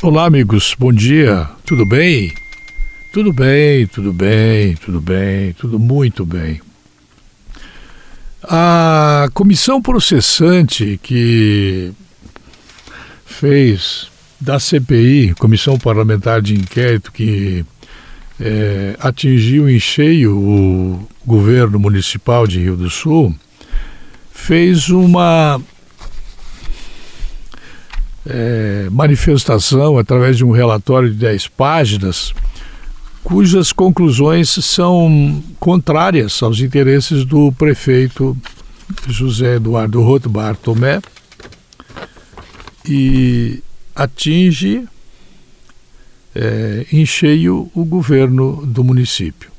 Olá, amigos, bom dia, tudo bem? Tudo bem, tudo bem, tudo bem, tudo muito bem. A comissão processante que fez da CPI, Comissão Parlamentar de Inquérito, que é, atingiu em cheio o governo municipal de Rio do Sul, fez uma é, manifestação através de um relatório de 10 páginas, cujas conclusões são contrárias aos interesses do prefeito José Eduardo Rothbar Tomé e atinge é, em cheio o governo do município.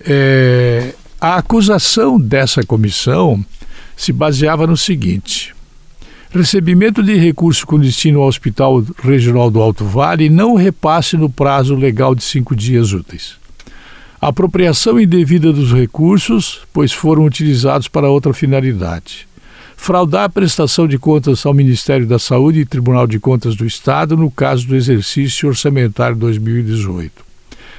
É, a acusação dessa comissão se baseava no seguinte: recebimento de recurso com destino ao Hospital Regional do Alto Vale não repasse no prazo legal de cinco dias úteis. Apropriação indevida dos recursos, pois foram utilizados para outra finalidade fraudar a prestação de contas ao Ministério da Saúde e Tribunal de Contas do Estado no caso do exercício orçamentário 2018.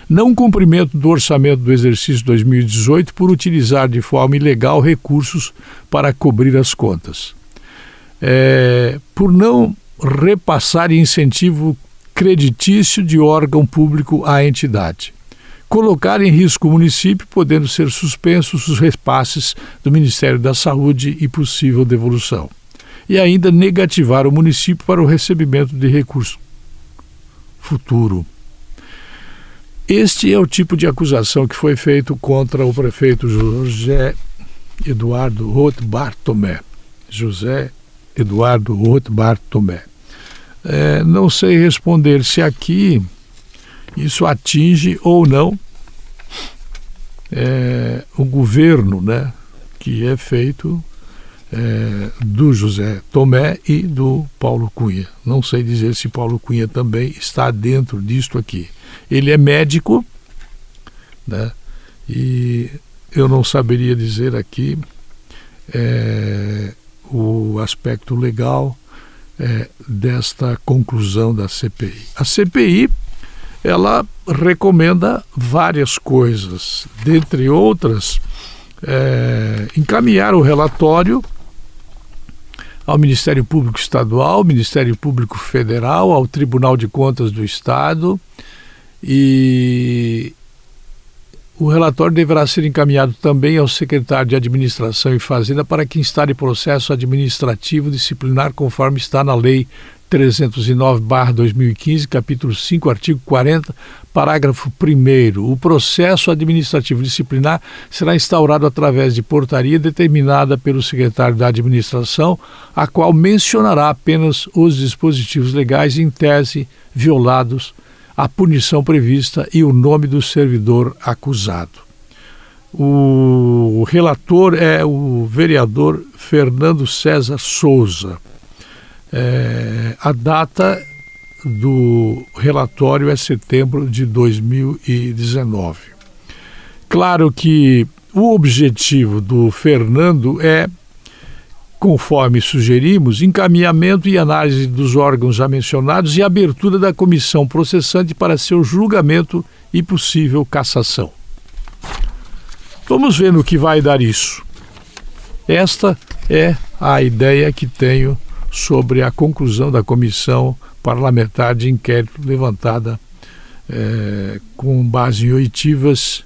Não cumprimento do orçamento do exercício 2018 por utilizar de forma ilegal recursos para cobrir as contas. É, por não repassar incentivo creditício de órgão público à entidade colocar em risco o município, podendo ser suspensos os repasses do Ministério da Saúde e possível devolução. E ainda negativar o município para o recebimento de recurso futuro. Este é o tipo de acusação que foi feito contra o prefeito José Eduardo Rothbart Tomé. José Eduardo Rothbart Tomé. É, não sei responder se aqui isso atinge ou não é, o governo, né, que é feito é, do José Tomé e do Paulo Cunha. Não sei dizer se Paulo Cunha também está dentro disto aqui. Ele é médico, né, e eu não saberia dizer aqui é, o aspecto legal é, desta conclusão da CPI. A CPI ela recomenda várias coisas, dentre outras, é, encaminhar o relatório ao Ministério Público Estadual, ao Ministério Público Federal, ao Tribunal de Contas do Estado e o relatório deverá ser encaminhado também ao secretário de Administração e Fazenda para que instale processo administrativo disciplinar conforme está na Lei 309-2015, capítulo 5, artigo 40, parágrafo 1. O processo administrativo disciplinar será instaurado através de portaria determinada pelo secretário da Administração, a qual mencionará apenas os dispositivos legais em tese violados, a punição prevista e o nome do servidor acusado. O relator é o vereador Fernando César Souza. É, a data do relatório é setembro de 2019. Claro que o objetivo do Fernando é, conforme sugerimos, encaminhamento e análise dos órgãos já mencionados e abertura da comissão processante para seu julgamento e possível cassação. Vamos ver no que vai dar isso. Esta é a ideia que tenho sobre a conclusão da comissão parlamentar de inquérito levantada é, com base em oitivas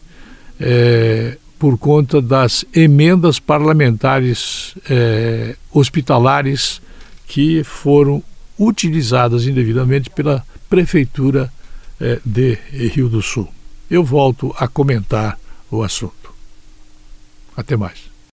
é, por conta das emendas parlamentares é, hospitalares que foram utilizadas indevidamente pela Prefeitura é, de Rio do Sul. Eu volto a comentar o assunto. Até mais.